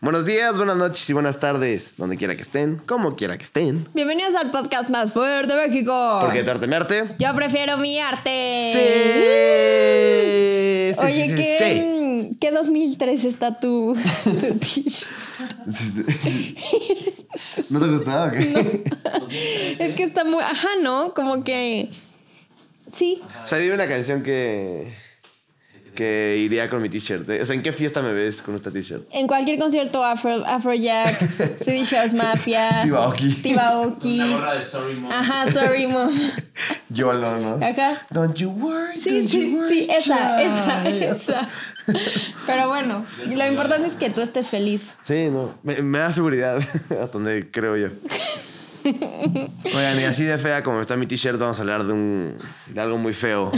Buenos días, buenas noches y buenas tardes, donde quiera que estén, como quiera que estén. Bienvenidos al podcast más fuerte de México. ¿Por qué darte mi arte? Yo prefiero mi arte. Sí. Sí, Oye, sí, sí, ¿qué, ¿qué 2003 está tu, tu. ¿No te gustaba? Es que está muy... Ajá, ¿no? Como que... Sí. O sea, dime una canción que, que iría con mi t-shirt. O sea, ¿en qué fiesta me ves con esta t-shirt? En cualquier concierto Afro, Afrojack, Swedish House Mafia... Steve Aoki. Steve Aoki. Una gorra de Sorry Mom. Ajá, sorry, mom. YOLO, ¿no? Ajá. Don't you worry, Sí, don't you worry, sí, esa, esa, esa. Pero bueno, lo importante es que tú estés feliz. Sí, no. Me, me da seguridad. Hasta donde creo yo. Oigan, y así de fea como está mi t-shirt, vamos a hablar de un. de algo muy feo.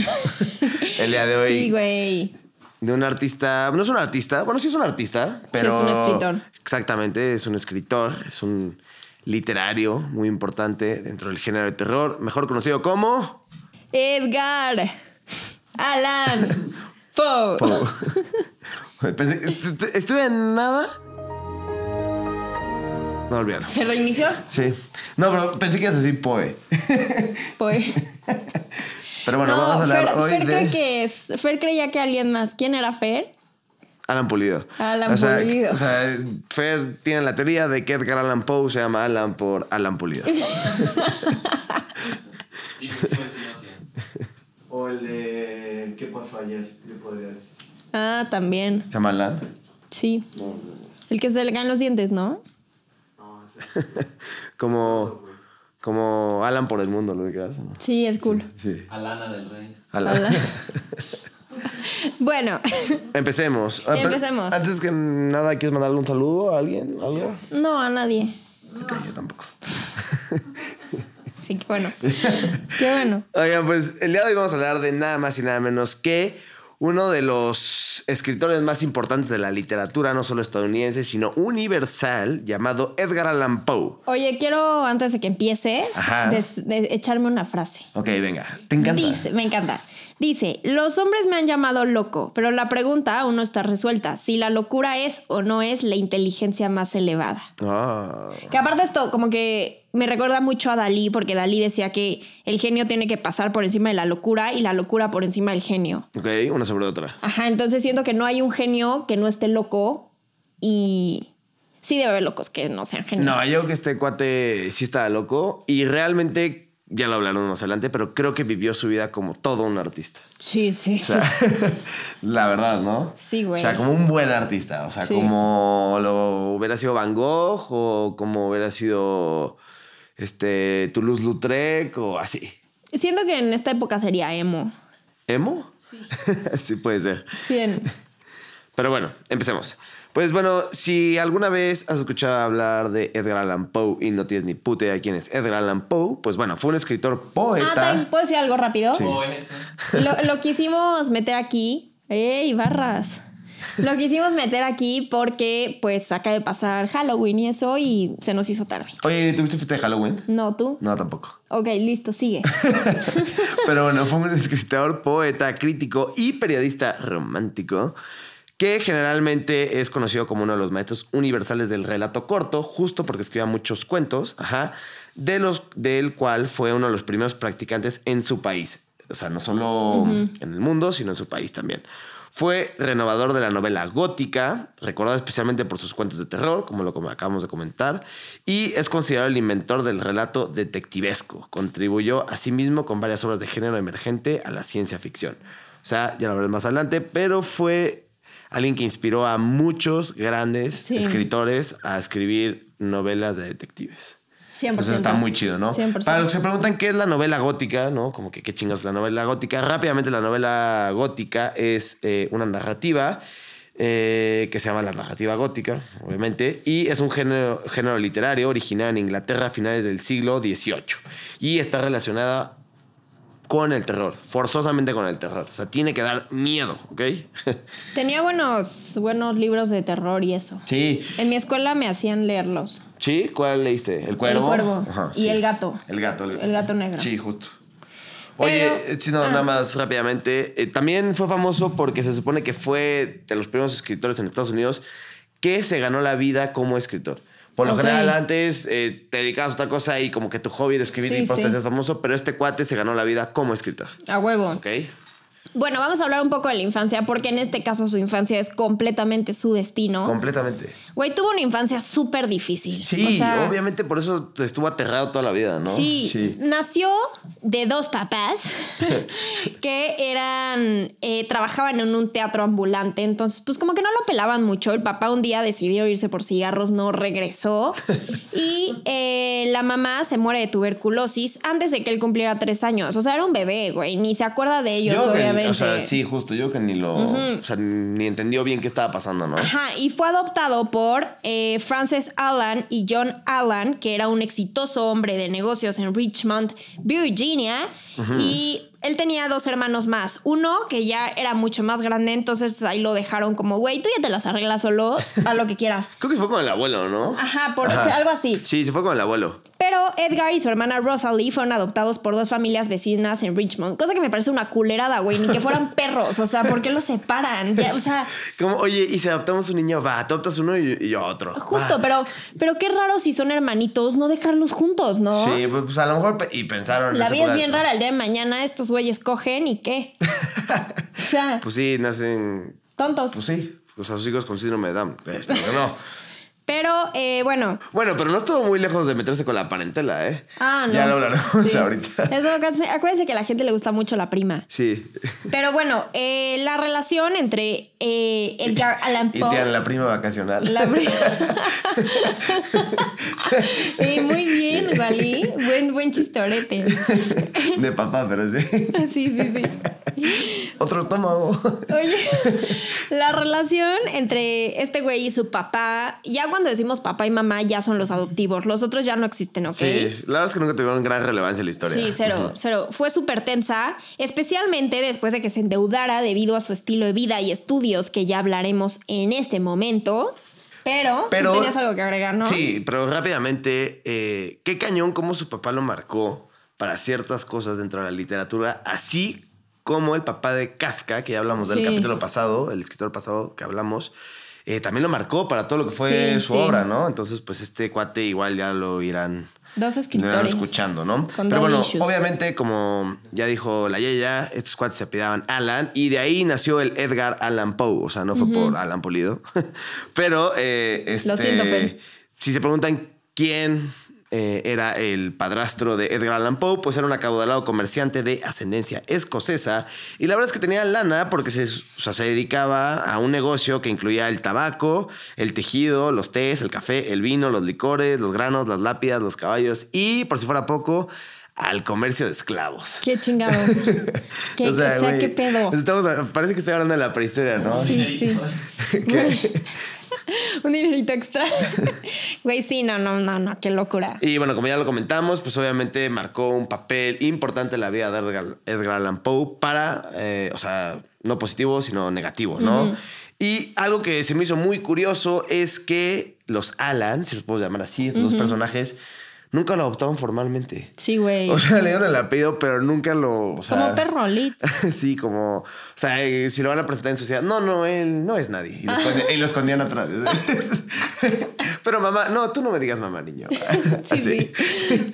El día de hoy. Sí, güey. De un artista. No es un artista. Bueno, sí es un artista, pero. es un escritor. Exactamente, es un escritor. Es un literario muy importante dentro del género de terror. Mejor conocido como. Edgar. Alan. Poe. Poe. Estuve en nada. No olvídalo. ¿Se reinició? Sí. No, pero pensé que ibas a decir Poe. Poe. Pero bueno, vamos a hablar Fer, hoy Fer de cree que es. Fer creía que alguien más. ¿Quién era Fer? Alan Pulido. Alan o sea, Pulido. O sea, Fer tiene la teoría de que Edgar Allan Poe se llama Alan por Alan Pulido. Tiene. O el de ¿Qué pasó ayer? Yo podría decir. Ah, también. ¿Se llama Alan? Sí. El que se le caen los dientes, ¿no? Como, como Alan por el mundo, lo ubicas, ¿no? Sí, es cool. Sí. Alana del Rey. Alan. Hola. bueno, Empecemos. Empecemos. Antes que nada, ¿quieres mandarle un saludo a alguien? ¿Algo? no a nadie. Ok, yo tampoco. Sí, qué bueno. Qué bueno. Oigan, pues el día de hoy vamos a hablar de nada más y nada menos que uno de los escritores más importantes de la literatura, no solo estadounidense, sino universal, llamado Edgar Allan Poe. Oye, quiero, antes de que empieces, des- echarme una frase. Ok, venga. ¿Te encanta? Dice, me encanta. Dice, los hombres me han llamado loco, pero la pregunta aún no está resuelta. Si la locura es o no es la inteligencia más elevada. Ah. Que aparte esto, como que me recuerda mucho a Dalí, porque Dalí decía que el genio tiene que pasar por encima de la locura y la locura por encima del genio. Ok, una sobre otra. Ajá, entonces siento que no hay un genio que no esté loco y sí debe haber locos que no sean genios. No, yo creo que este cuate sí estaba loco y realmente, ya lo hablaremos más adelante, pero creo que vivió su vida como todo un artista. Sí, sí, O sea, la verdad, ¿no? Sí, güey. O sea, como un buen artista. O sea, Sí. como lo hubiera sido Van Gogh o como hubiera sido este Toulouse-Lautrec o así. sí. Siento que en esta época sería emo. ¿Emo? Sí. sí puede ser. Bien. Pero bueno, empecemos. Pues bueno, si alguna vez has escuchado hablar de Edgar Allan Poe y no tienes ni puta idea de quién es Edgar Allan Poe, pues bueno, fue un escritor Ah, poeta. también, ¿puedo decir algo rápido? Sí. Poeta. Lo, lo quisimos meter aquí. ¡Ey, barras! Lo quisimos meter aquí porque, pues, acaba de pasar Halloween y eso y se nos hizo tarde. Oye, ¿tuviste fiesta de Halloween? ¿No, tú? No, tampoco. Ok, listo, sigue. Pero bueno, fue un escritor, poeta, crítico y periodista romántico que generalmente es conocido como uno de los maestros universales del relato corto, justo porque escribía muchos cuentos, ajá, de los, del cual fue uno de los primeros practicantes en su país. O sea, no solo en el mundo, sino en su país también. Fue renovador de la novela gótica, recordado especialmente por sus cuentos de terror, como lo acabamos de comentar, y es considerado el inventor del relato detectivesco. Contribuyó asimismo con varias obras de género emergente a la ciencia ficción. O sea, ya lo veremos más adelante, pero fue alguien que inspiró a muchos grandes Sí. escritores a escribir novelas de detectives. 100%. Eso está muy chido, ¿no? 100%. Para los que se preguntan qué es la novela gótica, ¿no? Como que qué chingas la novela gótica. Rápidamente, la novela gótica es eh, una narrativa eh, que se llama la narrativa gótica, obviamente, y es un género, género literario originado en Inglaterra a finales del siglo XVIII y está relacionada con el terror, forzosamente con el terror. O sea, tiene que dar miedo, ¿ok? Tenía buenos, buenos libros de terror y eso. sí. En mi escuela me hacían leerlos. ¿Sí? ¿Cuál leíste? ¿El cuervo? El cuervo. Ajá, Y sí. el gato. El gato. El gato negro. Sí, justo. Oye, Pero- eh, sí, no, Ah. nada más rápidamente. eh, también fue famoso porque se supone que fue de los primeros escritores en Estados Unidos que se ganó la vida como escritor. Por lo Ok. general, antes eh, te dedicabas a otra cosa y como que tu hobby era escribir Sí, y por sí. famoso, pero este cuate se ganó la vida como escritor. A huevo. ¿Ok? Bueno, vamos a hablar un poco de la infancia, porque en este caso su infancia es completamente su destino. Completamente. Güey, tuvo una infancia súper difícil. Sí, O sea, obviamente por eso estuvo aterrado toda la vida, ¿no? Sí, nació de dos papás que eran, eh, trabajaban en un teatro ambulante, entonces pues como que no lo pelaban mucho. El papá un día decidió irse por cigarros, no regresó y eh, la mamá se muere de tuberculosis antes de que él cumpliera tres años. O sea, era un bebé, güey, ni se acuerda de ellos, Yo que- o sea, sí, justo, yo que ni lo, o sea, ni entendió bien qué estaba pasando, ¿no? Ajá, y fue adoptado por eh, Frances Allan y John Allan, que era un exitoso hombre de negocios en Richmond, Virginia. Y él tenía dos hermanos más. Uno que ya era mucho más grande, entonces ahí lo dejaron como, güey, tú ya te las arreglas solo, a lo que quieras. Creo que fue con el abuelo, ¿no? Ajá, por algo así. Sí, se fue con el abuelo. Pero Edgar y su hermana Rosalie fueron adoptados por dos familias vecinas en Richmond. Cosa que me parece una culerada, güey. Ni que fueran perros. O sea, ¿por qué los separan? Ya, o sea, Como, oye, y si adoptamos un niño, va, adoptas uno y, otro. justo, va. pero, pero qué raro si son hermanitos no dejarlos juntos, ¿no? Sí, pues, pues, a lo mejor y pensaron. La vida es bien rara. El día de mañana estos güeyes cogen y qué. o sea, Pues sí, nacen. tontos. Pues sí, pues a sus hijos con síndrome de Down. Espero que no. Pero, eh, bueno. Bueno, pero no estuvo muy lejos de meterse con la parentela, ¿eh? Ah, no. Ya lo hablaremos Sí. ahorita. Eso, acuérdense, que a la gente le gusta mucho la prima. Sí. Pero bueno, eh, la relación entre eh, Edgar Allan Y Poe. tienen la prima vacacional. La pri- Eh, muy bien, Wally. Buen, buen chistorete. De papá, pero sí. Sí, sí, sí. Otro estómago. Oye, la relación entre este güey y su papá, ya cuando decimos papá y mamá, ya son los adoptivos. Los otros ya no existen, ¿ok? Sí, la verdad es que nunca tuvieron gran relevancia en la historia. Sí, cero, cero. Fue súper tensa, especialmente después de que se endeudara debido a su estilo de vida y estudios que ya hablaremos en este momento. Pero, Pero- tenías algo que agregar, ¿no? Sí, pero rápidamente, eh, qué cañón cómo su papá lo marcó para ciertas cosas dentro de la literatura, así como el papá de Kafka, que ya hablamos del capítulo pasado, el escritor pasado que hablamos, eh, también lo marcó para todo lo que fue Sí, su sí. obra, ¿no? Entonces, pues este cuate igual ya lo irán Dos lo irán escritores. escuchando, ¿no? Con Pero bueno, issues. obviamente, como ya dijo la Yeya, estos cuates se apellidaban Alan y de ahí nació el Edgar Allan Poe. O sea, no fue por Alan Pulido. Pero, eh, este, Lo siento, Fer. si se preguntan quién eh, era el padrastro de Edgar Allan Poe, pues era un acaudalado comerciante de ascendencia escocesa. Y la verdad es que tenía lana porque se, o sea, se dedicaba a un negocio que incluía el tabaco, el tejido, los tés, el café, el vino, los licores, los granos, las lápidas, los caballos y, por si fuera poco, al comercio de esclavos. Qué chingados. ¿Qué, o sea, qué pedo. estamos a- parece que estoy hablando de la prehistoria, ¿no? Sí, sí. Un dinerito extra. Güey, sí, no, no, no, no, qué locura. Y bueno, como ya lo comentamos, pues obviamente marcó un papel importante en la vida de Edgar, Allan Poe para, eh, o sea, no positivo, sino negativo, ¿no? Y algo que se me hizo muy curioso es que los Alan, si los puedo llamar así, estos dos personajes, nunca lo adoptaban formalmente. Sí, güey. O sea, le dieron el apellido, pero nunca lo. O sea, Como perro, lit. sí, como. O sea, eh, si lo van a presentar en sociedad, no, no, él no es nadie. Y lo, escondi- y lo escondían atrás. pero mamá, no, tú no me digas mamá, niño. Sí, sí.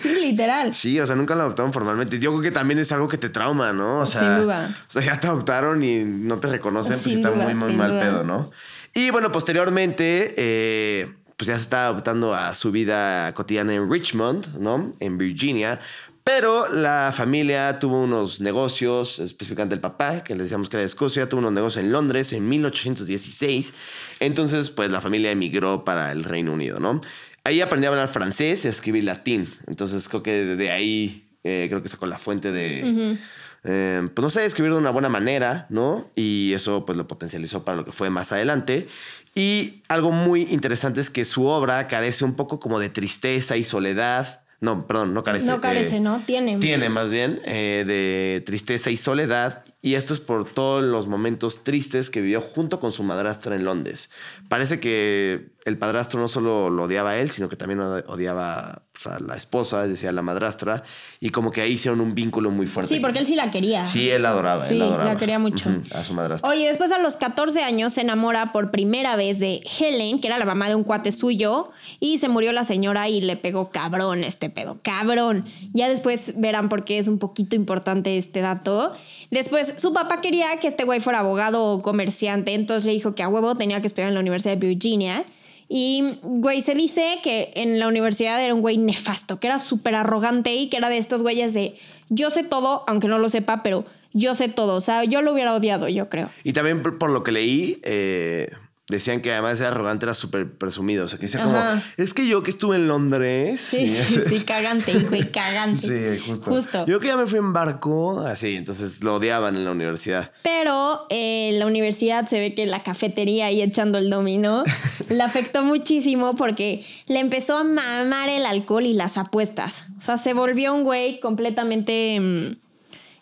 Sí, literal. Sí, o sea, nunca lo adoptaron formalmente. Yo creo que también es algo que te trauma, ¿no? O sea, Sin duda. O sea, ya te adoptaron y no te reconocen, pues Sin está duda, muy, muy mal duda. pedo, ¿no? Y bueno, posteriormente, eh, pues ya se está adoptando a su vida cotidiana en Richmond, ¿no? En Virginia. Pero la familia tuvo unos negocios, específicamente el papá, que les decíamos que era de Escocia, tuvo unos negocios en Londres en 1816. Entonces, pues la familia emigró para el Reino Unido, ¿no? Ahí aprendió a hablar francés y a escribir latín. Entonces, creo que de ahí, eh, creo que sacó la fuente de, eh, pues no sé, escribir de una buena manera, ¿no? Y eso, pues lo potencializó para lo que fue más adelante. Y algo muy interesante es que su obra carece un poco como de tristeza y soledad. No, perdón, no carece. No carece, eh, ¿no? Tiene. Tiene más bien eh, de tristeza y soledad Y esto es por todos los momentos tristes que vivió junto con su madrastra en Londres. Parece que el padrastro no solo lo odiaba a él, sino que también od- odiaba pues, a la esposa, es decir, a la madrastra. Y como que ahí hicieron un vínculo muy fuerte. Sí, porque él sí la quería. Sí, él la adoraba. Sí, él la adoraba. la quería mucho. A su madrastra. Oye, después a los 14 años se enamora por primera vez de Helen, que era la mamá de un cuate suyo, y se murió la señora y le pegó cabrón este pedo, cabrón. Ya después verán por qué es un poquito importante este dato. Después, su papá quería que este güey fuera abogado o comerciante, entonces le dijo que a huevo tenía que estudiar en la Universidad de Virginia. Y, güey, se dice que en la universidad era un güey nefasto, que era súper arrogante y que era de estos güeyes de yo sé todo, aunque no lo sepa, pero yo sé todo. O sea, yo lo hubiera odiado, yo creo. Y también por, lo que leí, eh, decían que además de arrogante era súper presumido. O sea, que decía como, es que yo que estuve en Londres. Sí, y sí, sí, cagante, güey, cagante. Sí, justo. Justo. Yo que ya me fui en barco, así, entonces lo odiaban en la universidad. Pero eh, en la universidad se ve que la cafetería ahí echando el dominó le afectó muchísimo porque le empezó a mamar el alcohol y las apuestas. O sea, se volvió un güey completamente. mm,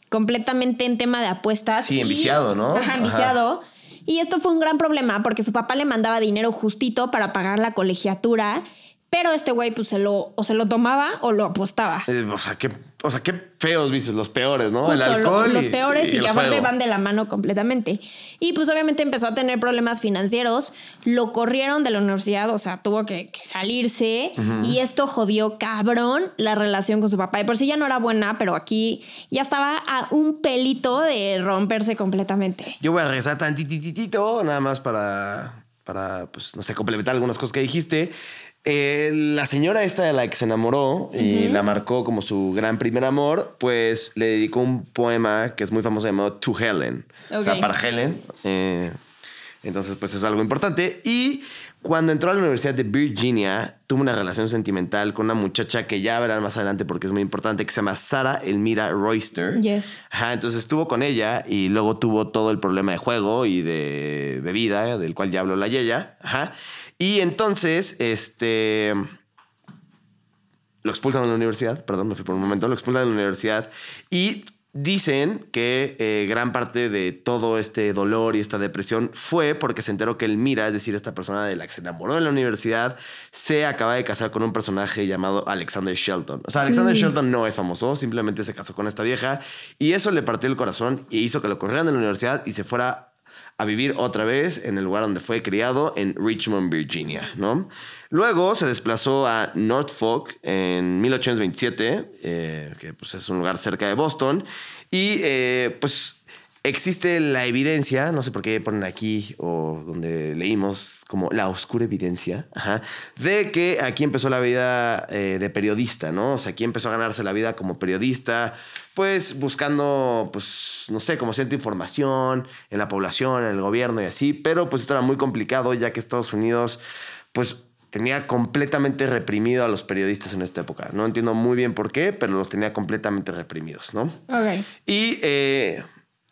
completamente en tema de apuestas. Sí, y- enviciado, ¿no? Ajá, Ajá. Y esto fue un gran problema porque su papá le mandaba dinero justito para pagar la colegiatura. Pero este güey, pues se lo, o se lo tomaba o lo apostaba. Eh, o, sea, qué, o sea, qué feos vicios, los peores, ¿no? Justo, el lo- alcohol. los y- peores y, el que aparte van de la mano completamente. Y pues obviamente empezó a tener problemas financieros, lo corrieron de la universidad, o sea, tuvo que, que salirse y esto jodió cabrón la relación con su papá. De por sí ya no era buena, pero aquí ya estaba a un pelito de romperse completamente. Yo voy a regresar tantititito, nada más para, para, pues, no sé, complementar algunas cosas que dijiste. Eh, la señora esta de la que se enamoró y la marcó como su gran primer amor, pues le dedicó un poema que es muy famoso llamado To Helen. O sea, para Helen. Eh, entonces, pues es algo importante. Y cuando entró a la Universidad de Virginia, tuvo una relación sentimental con una muchacha que ya verán más adelante porque es muy importante, que se llama Sara Elmira Royster. Yes. Ajá, entonces estuvo con ella y luego tuvo todo el problema de juego y de bebida, del cual ya habló la Yeya. Ajá. Y entonces, este. Lo expulsan de la universidad, perdón, me fui por un momento, lo expulsan de la universidad y dicen que eh, gran parte de todo este dolor y esta depresión fue porque se enteró que Elmira, es decir, esta persona de la que se enamoró en la universidad, se acaba de casar con un personaje llamado Alexander Shelton. O sea, Alexander Shelton no es famoso, simplemente se casó con esta vieja y eso le partió el corazón y hizo que lo corrieran de la universidad y se fuera a vivir otra vez en el lugar donde fue criado, en Richmond, Virginia, ¿no? Luego se desplazó a Norfolk en 1827, eh, que pues es un lugar cerca de Boston, y eh, pues existe la evidencia, no sé por qué ponen aquí o donde leímos como la oscura evidencia, de que aquí empezó la vida eh, de periodista, ¿no? O sea, aquí empezó a ganarse la vida como periodista, pues buscando, pues, no sé, como cierta información en la población, en el gobierno y así, pero pues esto era muy complicado ya que Estados Unidos, pues tenía completamente reprimido a los periodistas en esta época. No entiendo muy bien por qué, pero los tenía completamente reprimidos, ¿no? Ok. Y eh,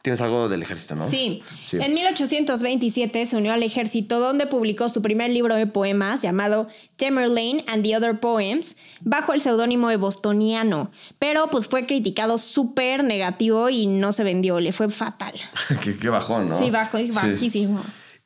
tienes algo del ejército, ¿no? Sí. Sí. En 1827 se unió al ejército donde publicó su primer libro de poemas llamado Tamerlane and the Other Poems bajo el seudónimo de Bostoniano. Pero pues fue criticado súper negativo y no se vendió, le fue fatal. qué, qué bajón, ¿no? Sí, bajo, Sí.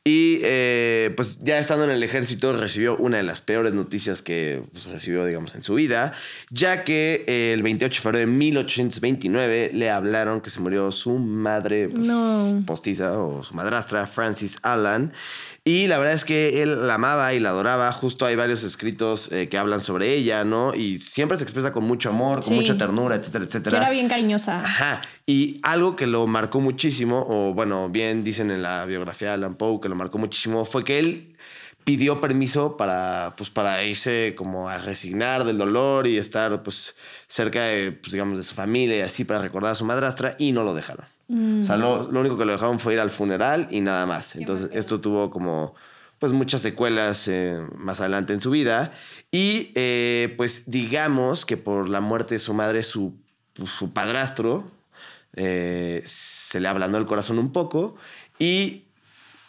Y eh, pues ya estando en el ejército recibió una de las peores noticias que pues, recibió, digamos, en su vida, ya que eh, el 28 de febrero de 1829 le hablaron que se murió su madre pues, No. postiza o su madrastra, Francis Allan. Y la verdad es que él la amaba y la adoraba. Justo hay varios escritos eh, que hablan sobre ella, ¿no? Y siempre se expresa con mucho amor, con Sí. mucha ternura, etcétera, Que etcétera. era bien cariñosa. Ajá. Y algo que lo marcó muchísimo, o bueno, bien dicen en la biografía de Alan Poe que lo marcó muchísimo, fue que él pidió permiso para, pues, para irse como a resignar del dolor y estar pues cerca de, pues, digamos, de su familia y así para recordar a su madrastra y no lo dejaron. O sea, lo, lo único que lo dejaron fue ir al funeral y nada más. Entonces, esto tuvo como pues muchas secuelas eh, más adelante en su vida. Y eh, pues digamos que por la muerte de su madre, su, su padrastro eh, se le ablandó el corazón un poco y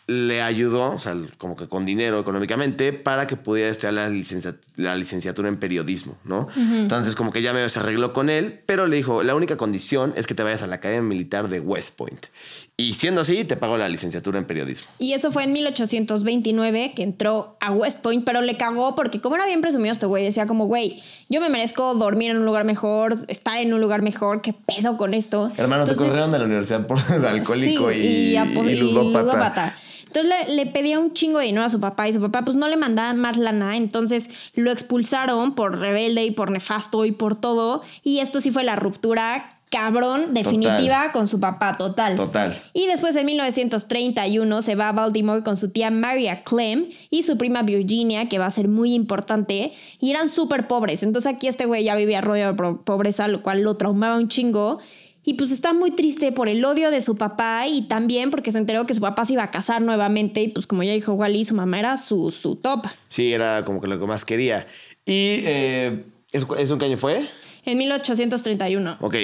le ayudó, o sea, como que con dinero económicamente, para que pudiera estudiar la, licencia- la licenciatura en periodismo, ¿no? Entonces, como que ya medio se arregló con él, pero le dijo, la única condición es que te vayas a la Academia Militar de West Point. Y siendo así, te pago la licenciatura en periodismo. Y eso fue en 1829 que entró a West Point, pero le cagó porque como era bien presumido este güey, decía como, güey, yo me merezco dormir en un lugar mejor, estar en un lugar mejor, ¿qué pedo con esto? Hermano, te Entonces- corrieron de la universidad por alcohólico Sí, y, y y ludópata. ludópata. Entonces le, le pedía un chingo de dinero a su papá y su papá pues no le mandaba más lana, entonces lo expulsaron por rebelde y por nefasto y por todo y esto sí fue la ruptura cabrón definitiva con su papá total. Total. Y después en 1931 se va a Baltimore con su tía Maria Clem y su prima Virginia, que va a ser muy importante, y eran súper pobres. Entonces aquí este güey ya vivía rodeado de pobreza, lo cual lo traumaba un chingo. Y pues está muy triste por el odio de su papá y también porque se enteró que su papá se iba a casar nuevamente y pues como ya dijo Wally, su mamá era su, su top. Sí, era como que lo que más quería. Y eh, ¿eso, ¿eso en qué año fue? En 1831. Ok,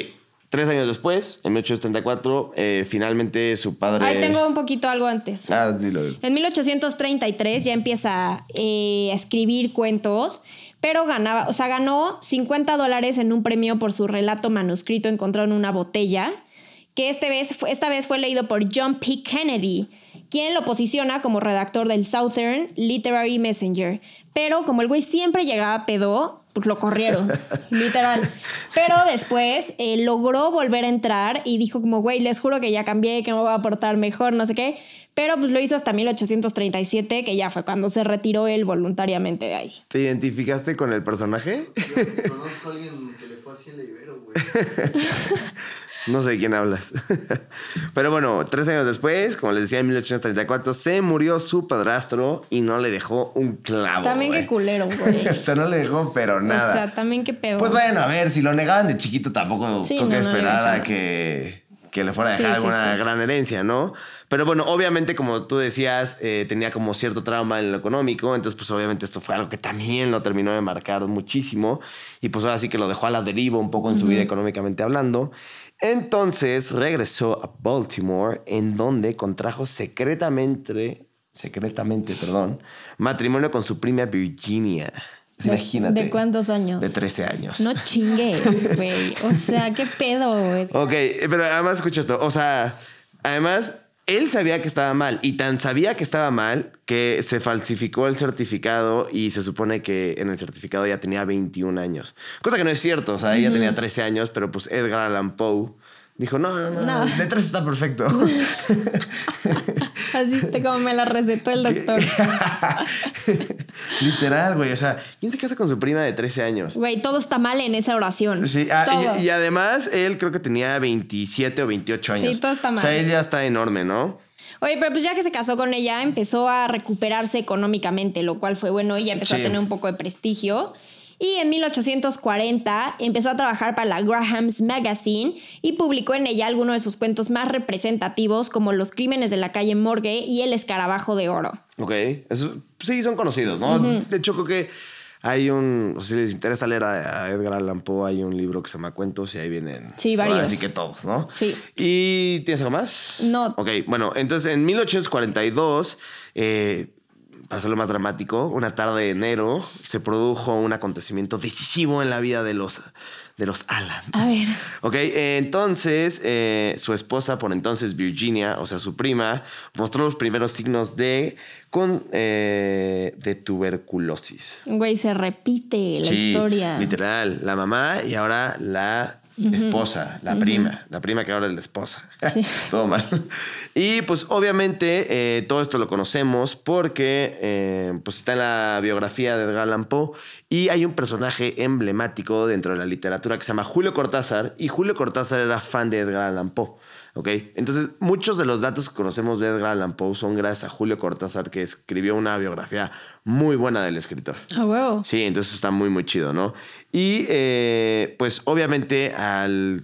tres años después, en 1874, eh, finalmente su padre... Ahí tengo un poquito algo antes. Ah, dilo. dilo. En 1833 ya empieza eh, a escribir cuentos, pero ganaba, o sea, ganó 50 dólares en un premio por su relato manuscrito encontrado en una botella, que este vez, esta vez fue leído por John P. Kennedy, quien lo posiciona como redactor del Southern Literary Messenger. Pero como el güey siempre llegaba pedo, pues lo corrieron, literal. Pero después eh, logró volver a entrar y dijo como, güey, les juro que ya cambié, que me voy a portar mejor, no sé qué. Pero pues lo hizo hasta 1837, que ya fue cuando se retiró él voluntariamente de ahí. ¿Te identificaste con el personaje? Yo conozco a alguien que le fue así en la Ibero, güey. No sé de quién hablas. Pero bueno, tres años después, como les decía, en 1834, se murió su padrastro y no le dejó un clavo. también güey. qué culero, güey. o sea, no le dejó, pero nada. O sea, también qué pedo. Pues bueno, a ver, si lo negaban de chiquito tampoco Sí, creo que no dejaban. que, que le fuera a dejar sí, alguna sí. gran herencia, ¿no? Pero bueno, obviamente, como tú decías, eh, tenía como cierto trauma en lo económico, entonces pues obviamente esto fue algo que también lo terminó de marcar muchísimo y pues ahora sí que lo dejó a la deriva un poco en su vida económicamente hablando. Entonces regresó a Baltimore, en donde contrajo secretamente, secretamente, perdón, matrimonio con su prima Virginia. ¿De- Imagínate. ¿De cuántos años? De 13 años. No chingues, güey. O sea, qué pedo, güey. Ok, pero además escucha esto. O sea, además, él sabía que estaba mal y tan sabía que estaba mal que se falsificó el certificado y se supone que en el certificado ya tenía 21 años. Cosa que no es cierto. O sea, ella tenía 13 años, pero pues Edgar Allan Poe dijo, no, no, no, No. de 13 está perfecto. Así como me la recetó el doctor. Literal, güey. O sea, ¿quién se casa con su prima de 13 años? Güey, todo está mal en esa oración. Sí, ah, y, y además él creo que tenía 27 o 28 años. Sí, todo está O sea, mal. él ya está enorme, ¿no? Oye, pero pues ya que se casó con ella, empezó a recuperarse económicamente, lo cual fue bueno y ya empezó Sí. a tener un poco de prestigio. Y en 1840 empezó a trabajar para la Graham's Magazine y publicó en ella algunos de sus cuentos más representativos como Los crímenes de la calle Morgue y El escarabajo de oro. Ok. Eso- sí, son conocidos, ¿no? De hecho, creo que hay un. si les interesa leer a, a Edgar Allan Poe, hay un libro que se llama Cuentos y ahí vienen. Sí, varios. Así que todos, ¿no? Sí. ¿Y tienes algo más? No. Ok, bueno, entonces en 1842. eh, para hacerlo más dramático, una tarde de enero se produjo un acontecimiento decisivo en la vida de los, de los Allan. A ver. Ok, eh, entonces eh, su esposa, por entonces Virginia, o sea, su prima, mostró los primeros signos de, con, eh, de tuberculosis. Güey, se repite la Sí, historia. Literal, la mamá y ahora la esposa, la prima, la prima que ahora es la esposa. todo mal. Y pues obviamente eh, todo esto lo conocemos porque eh, pues está en la biografía de Edgar Allan Poe y hay un personaje emblemático dentro de la literatura que se llama Julio Cortázar y Julio Cortázar era fan de Edgar Allan Poe. ¿ok? Entonces, muchos de los datos que conocemos de Edgar Allan Poe son gracias a Julio Cortázar, que escribió una biografía muy buena del escritor. A huevo. Sí, entonces está muy, muy chido, ¿no? Y eh, pues obviamente al,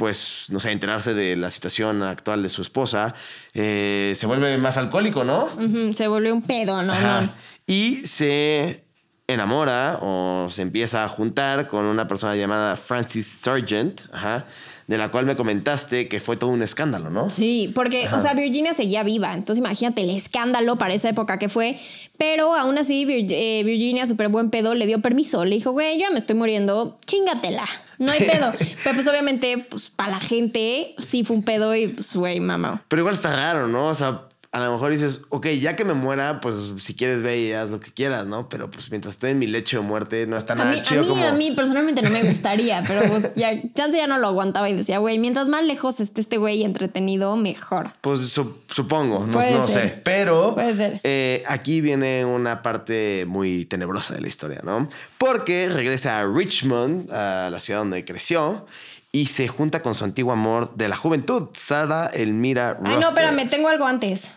pues, no sé, enterarse de la situación actual de su esposa, eh, se vuelve más alcohólico, ¿no? Se volvió un pedo, no, Ajá. no. Y se enamora o se empieza a juntar con una persona llamada Francis Sargent, ajá, de la cual me comentaste que fue todo un escándalo, ¿no? Sí, porque, o sea, Virginia seguía viva, entonces imagínate el escándalo para esa época que fue, pero aún así Vir- eh, Virginia, súper buen pedo, le dio permiso, le dijo, güey, yo ya me estoy muriendo, chingatela, no hay pedo. pero pues obviamente, pues para la gente sí fue un pedo y pues, güey, mamá. Pero igual está raro, ¿no? O sea, a lo mejor dices, ok, ya que me muera, pues si quieres ve y haz lo que quieras, ¿no? Pero pues mientras estoy en mi lecho de muerte, no está A nada mí, a, chido mí, como... a mí personalmente no me gustaría, pero pues ya, chance ya no lo aguantaba y decía, güey, mientras más lejos esté este güey entretenido, mejor. Pues su- supongo, no, sé. Pero Puede ser. eh, aquí viene una parte muy tenebrosa de la historia, ¿no? Porque regresa a Richmond, a la ciudad donde creció, y se junta con su antiguo amor de la juventud, Sara Elmira Ay, no, Roster. espérame, tengo algo antes.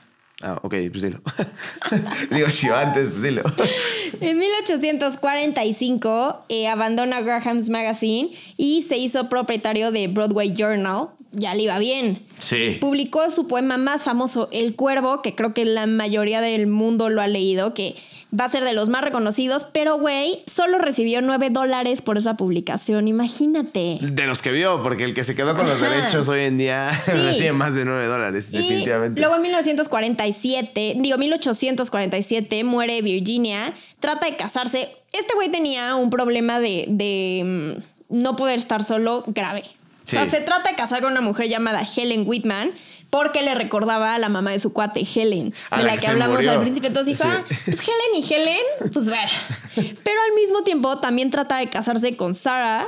Ah, ok, pues dilo. Digo, si va antes, pues dilo. En 1845 eh, abandona Graham's Magazine y se hizo propietario de Broadway Journal. Ya le iba bien. Sí. Publicó su poema más famoso, El Cuervo, que creo que la mayoría del mundo lo ha leído, que va a ser de los más reconocidos, pero güey, solo recibió 9 dólares por esa publicación, imagínate. De los que vio, porque el que se quedó con los derechos hoy en día Sí. recibe más de 9 dólares, Y definitivamente. luego en 1947, digo 1847, muere Virginia, trata de casarse. Este güey tenía un problema de, de, mm, no poder estar solo grave. Sí. O sea, se trata de casar con una mujer llamada Helen Whitman porque le recordaba a la mamá de su cuate, Helen, A de la que hablamos murió. al principio. Entonces dijo, Sí. ah, pues Helen y Helen, pues bueno. Pero al mismo tiempo también trata de casarse con Sarah.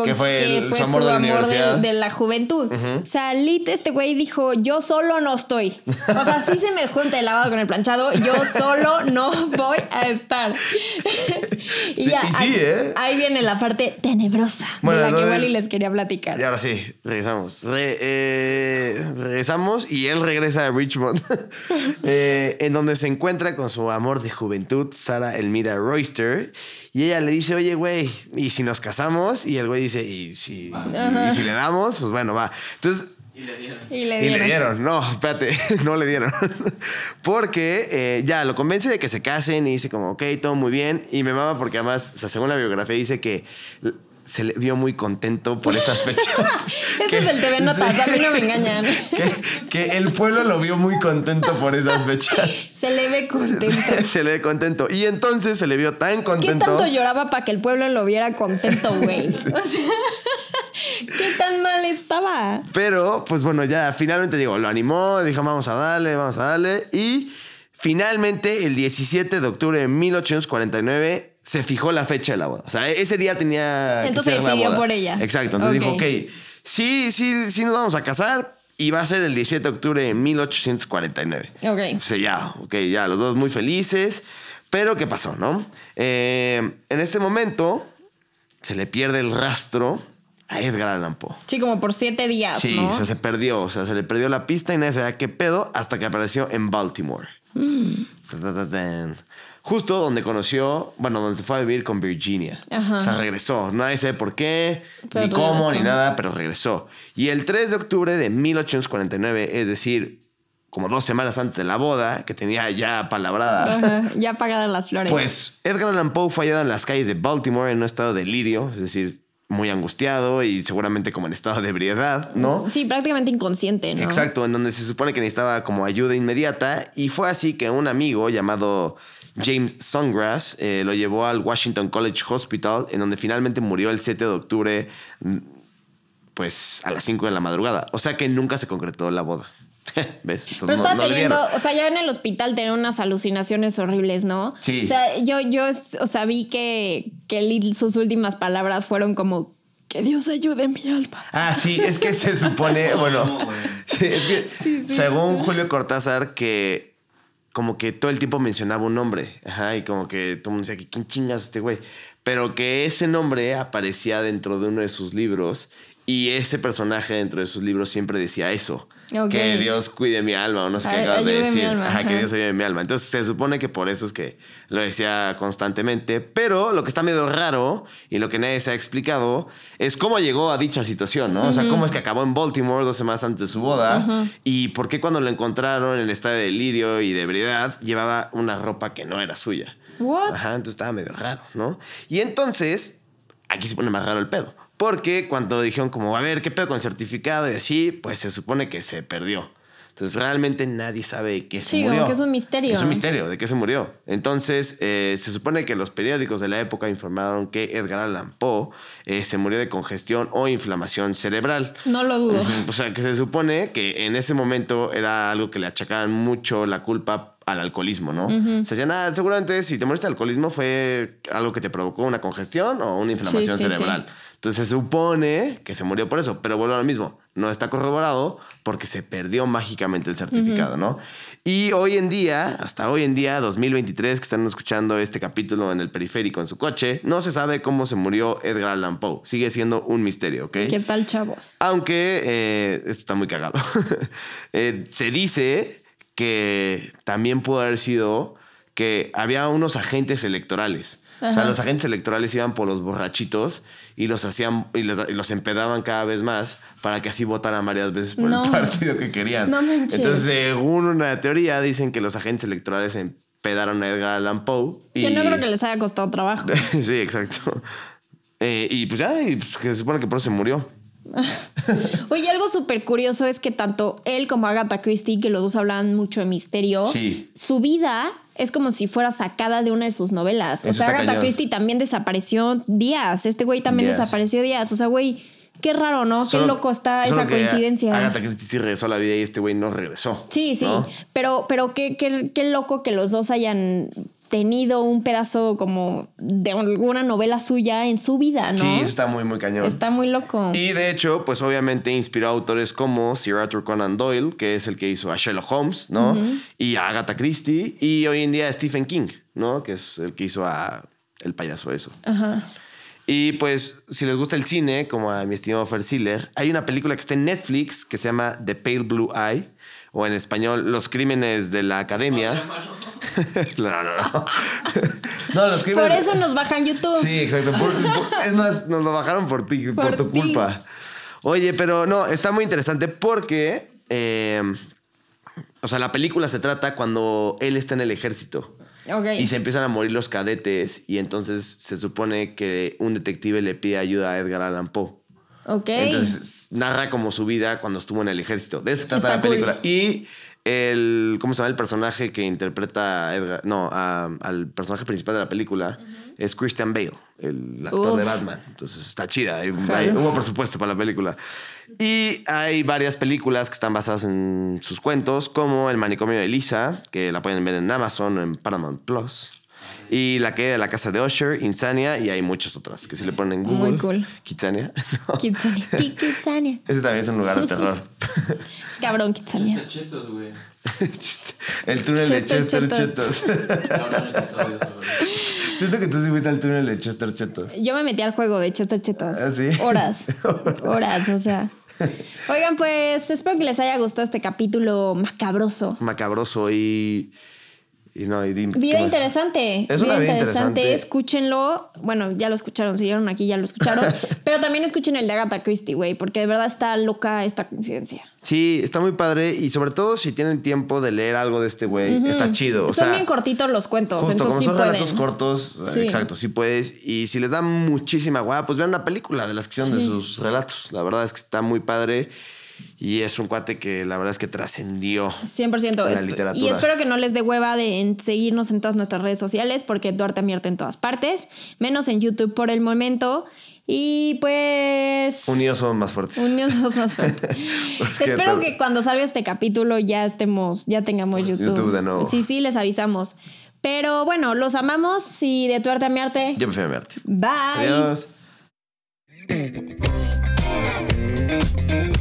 Con, Que fue el- su amor de la universidad. de la juventud. O sea, lit, este güey dijo, yo solo no estoy. O sea, sí se me junta el lavado con el planchado, yo solo no voy a estar. y Sí, ya, y sí, ahí, ¿eh? ahí viene la parte tenebrosa Bueno, de la que entonces- igual y les quería platicar. Y ahora sí, regresamos. Re- eh, regresamos y él regresa a Richmond, eh, en donde se encuentra con su amor de juventud, Sara Elmira Royster. Y ella le dice, oye, güey, ¿y si nos casamos? Y el güey dice, ¿y si, y si le damos? Pues bueno, va. Entonces, Y le dieron. Y le y dieron. le dieron. No, espérate, no le dieron. Porque eh, ya lo convence de que se casen y dice como, ok, todo muy bien. Y me mama porque además, o sea, según la biografía dice que se le vio muy contento por esas fechas. Ese Que- es el TV Notas, sí. a mí no me engañan. que, que el pueblo lo vio muy contento por esas fechas. Se le ve contento. se le ve contento. Y entonces se le vio tan ¿Qué contento. tanto lloraba para que el pueblo lo viera contento, güey? O sea, ¿qué tan mal estaba? Pero, pues bueno, ya finalmente digo, lo animó, dijo, vamos a darle, vamos a darle. Y finalmente, el 17 de octubre de 1849, se fijó la fecha de la boda. O sea, ese día tenía. que Entonces ser la decidió boda. por ella. Exacto. Entonces dijo, ok, sí, sí, sí nos vamos a casar. Y va a ser el 17 de octubre de 1849. Ok. O sea, ya, ok, ya, los dos muy felices. Pero, ¿qué pasó, no? Eh, en este momento, se le pierde el rastro a Edgar Allan Poe. Sí, como por siete días, Sí, ¿no? o sea, se perdió. O sea, se le perdió la pista y nadie sabía qué pedo hasta que apareció en Baltimore. Tan. Justo donde conoció, bueno, donde se fue a vivir con Virginia. Ajá. O sea, regresó. Nadie sabe por qué, Pero ni cómo, regresó. ni nada, pero regresó. Y el 3 de octubre de 1849, es decir, como dos semanas antes de la boda, que tenía ya palabrada, Ajá, ya pagadas las flores. pues Edgar Allan Poe fue hallado en las calles de Baltimore en un estado de delirio, es decir, muy angustiado y seguramente como en estado de ebriedad, ¿no? Sí, prácticamente inconsciente, ¿no? Exacto, en donde se supone que necesitaba como ayuda inmediata y fue así que un amigo llamado James Songrass eh, lo llevó al Washington College Hospital en donde finalmente murió el 7 de octubre mm, pues a las 5 de la madrugada, o sea que nunca se concretó la boda. ¿Ves? Entonces, Pero no- estaba no teniendo, o sea, ya en el hospital tenía unas alucinaciones horribles, ¿no? Sí. O sea, yo, yo, o sea, vi que, que Lil- sus últimas palabras fueron como, que Dios ayude mi alma. Ah, sí, es que se supone, bueno, No, güey. sí, es que según Julio Cortázar que como que todo el tiempo mencionaba un nombre, ajá, y como que todo el mundo decía quién chingas es este güey, pero que ese nombre aparecía dentro de uno de sus libros y ese personaje dentro de sus libros siempre decía eso. Que Dios cuide mi alma, o no sé qué acabas de decir. alma, Ajá, que. Dios ayude mi alma. Entonces se supone que por eso es que lo decía constantemente. Pero lo que está medio raro y lo que nadie se ha explicado es cómo llegó a dicha situación, ¿no? O sea, cómo es que acabó en Baltimore dos semanas antes de su boda y por qué cuando lo encontraron en estado de delirio y de ebriedad llevaba una ropa que no era suya. What? Ajá, entonces estaba medio raro, ¿no? Y entonces, aquí se pone más raro el pedo. Porque cuando dijeron como, a ver, ¿qué pedo con el certificado? Y así, pues se supone que se perdió. Entonces realmente nadie sabe qué se Sí, como murió. que es un misterio. Es un misterio de qué se murió. Entonces, eh, se supone que los periódicos de la época informaron que Edgar Allan Poe eh, se murió de congestión o inflamación cerebral. No lo dudo. O sea, que se supone que en ese momento era algo que le achacaban mucho la culpa al alcoholismo, ¿no? Se decían, ah, seguramente si te moriste de alcoholismo fue algo que te provocó una congestión o una inflamación Sí, sí, cerebral. Entonces se supone que se murió por eso, pero vuelvo a lo mismo, no está corroborado porque se perdió mágicamente el certificado, ¿no? Y hoy en día, hasta hoy en día, 2023, que están escuchando este capítulo en el periférico en su coche, no se sabe cómo se murió Edgar Allan Poe. Sigue siendo un misterio, ¿ok? ¿Qué tal, chavos? Aunque eh, esto está muy cagado. Eh, se dice que también pudo haber sido que había unos agentes electorales. O sea, los agentes electorales iban por los borrachitos y los hacían y los empedaban cada vez más para que así votaran varias veces por No. el partido que querían. No manches. Entonces, según una teoría, dicen que los agentes electorales empedaron a Edgar Allan Poe. Y... Que no creo que les haya costado trabajo. sí, exacto. Eh, y pues ya, y pues, que se supone que por eso se murió. Oye, algo súper curioso es que tanto él como Agatha Christie, que los dos hablan mucho de misterio, Sí. su vida es como si fuera sacada de una de sus novelas. O sea, Agatha cañón. Christie también desapareció días. Este güey también desapareció días. O sea, güey, qué raro, ¿no? Solo- qué loco está esa coincidencia. Agatha Christie sí regresó a la vida y este güey no regresó. Sí, sí. ¿no? Pero, pero qué, qué, qué loco que los dos hayan tenido un pedazo como de alguna novela suya en su vida, ¿no? Sí, está muy, muy cañón. Está muy loco. Y de hecho, pues obviamente inspiró a autores como Sir Arthur Conan Doyle, que es el que hizo a Sherlock Holmes, ¿no? Y a Agatha Christie. Y hoy en día a Stephen King, ¿no? Que es el que hizo a El payaso eso. Ajá. Y pues, si les gusta el cine, como a mi estimado Fer Siller, hay una película que está en Netflix que se llama The Pale Blue Eye, o en español, Los Crímenes de la Academia. no, no, no. no, los Por crímenes. eso nos bajan YouTube. Sí, exacto. Por- por- es más, nos lo bajaron por ti, por, Por tu ti. culpa. Oye, pero no, está muy interesante porque. eh, o sea, la película se trata cuando él está en el ejército. Y se empiezan a morir los cadetes y entonces se supone que un detective le pide ayuda a Edgar Allan Poe. Ok. Entonces narra como su vida cuando estuvo en el ejército. De eso trata Está la cool. película. Y el, ¿cómo se llama? El personaje que interpreta a Edgar, no, a- al personaje principal de la película es Christian Bale, el actor Uf. de Batman. Entonces está chida. Hay- hay- hubo presupuesto para la película. Y hay varias películas que están basadas en sus cuentos, como El manicomio de Lisa, que la pueden ver en Amazon o en Paramount Plus. Y La caída de la casa de Usher, Insania, y hay muchas otras que si le ponen en Google. Muy cool. Kitsania. No. Kitsania. Ki- Kitsania. Ese también es un lugar de terror. Es cabrón, Kitsania. Chetos, güey. El túnel de Chester Chetos. Siento que tú sí fuiste al túnel de Chester Chetos. Yo me metí al juego de Chester Chetos. ¿Ah, sí? Horas. Horas, o sea. Oigan, pues espero que les haya gustado este capítulo macabroso. Macabroso y. Y no, y dime. ¿qué Vida interesante. Es una vida interesante. Escúchenlo. Bueno, ya lo escucharon. Si llegaron aquí, ya lo escucharon. pero también escuchen el de Agatha Christie, güey. Porque de verdad está loca esta coincidencia. Sí, está muy padre. Y sobre todo si tienen tiempo de leer algo de este güey, está chido. O Son sea, bien cortitos los cuentos. Justo, entonces como sí son pueden. relatos cortos, Sí. exacto, sí puedes. Y si les da muchísima guapa, pues vean una película de las que son de sus relatos. La verdad es que está muy padre. Y es un cuate que la verdad es que trascendió. 100%. En la literatura. Y espero que no les dé hueva de en seguirnos en todas nuestras redes sociales, porque Duarte Mierte en todas partes, menos en YouTube por el momento. Y pues. Unidos somos más fuertes. Unidos somos más fuertes. Espero que cuando salga este capítulo ya estemos, ya tengamos YouTube. YouTube de nuevo. Sí, sí, les avisamos. Pero bueno, los amamos y de Duarte a mi arte. Yo prefiero. Bye. Adiós.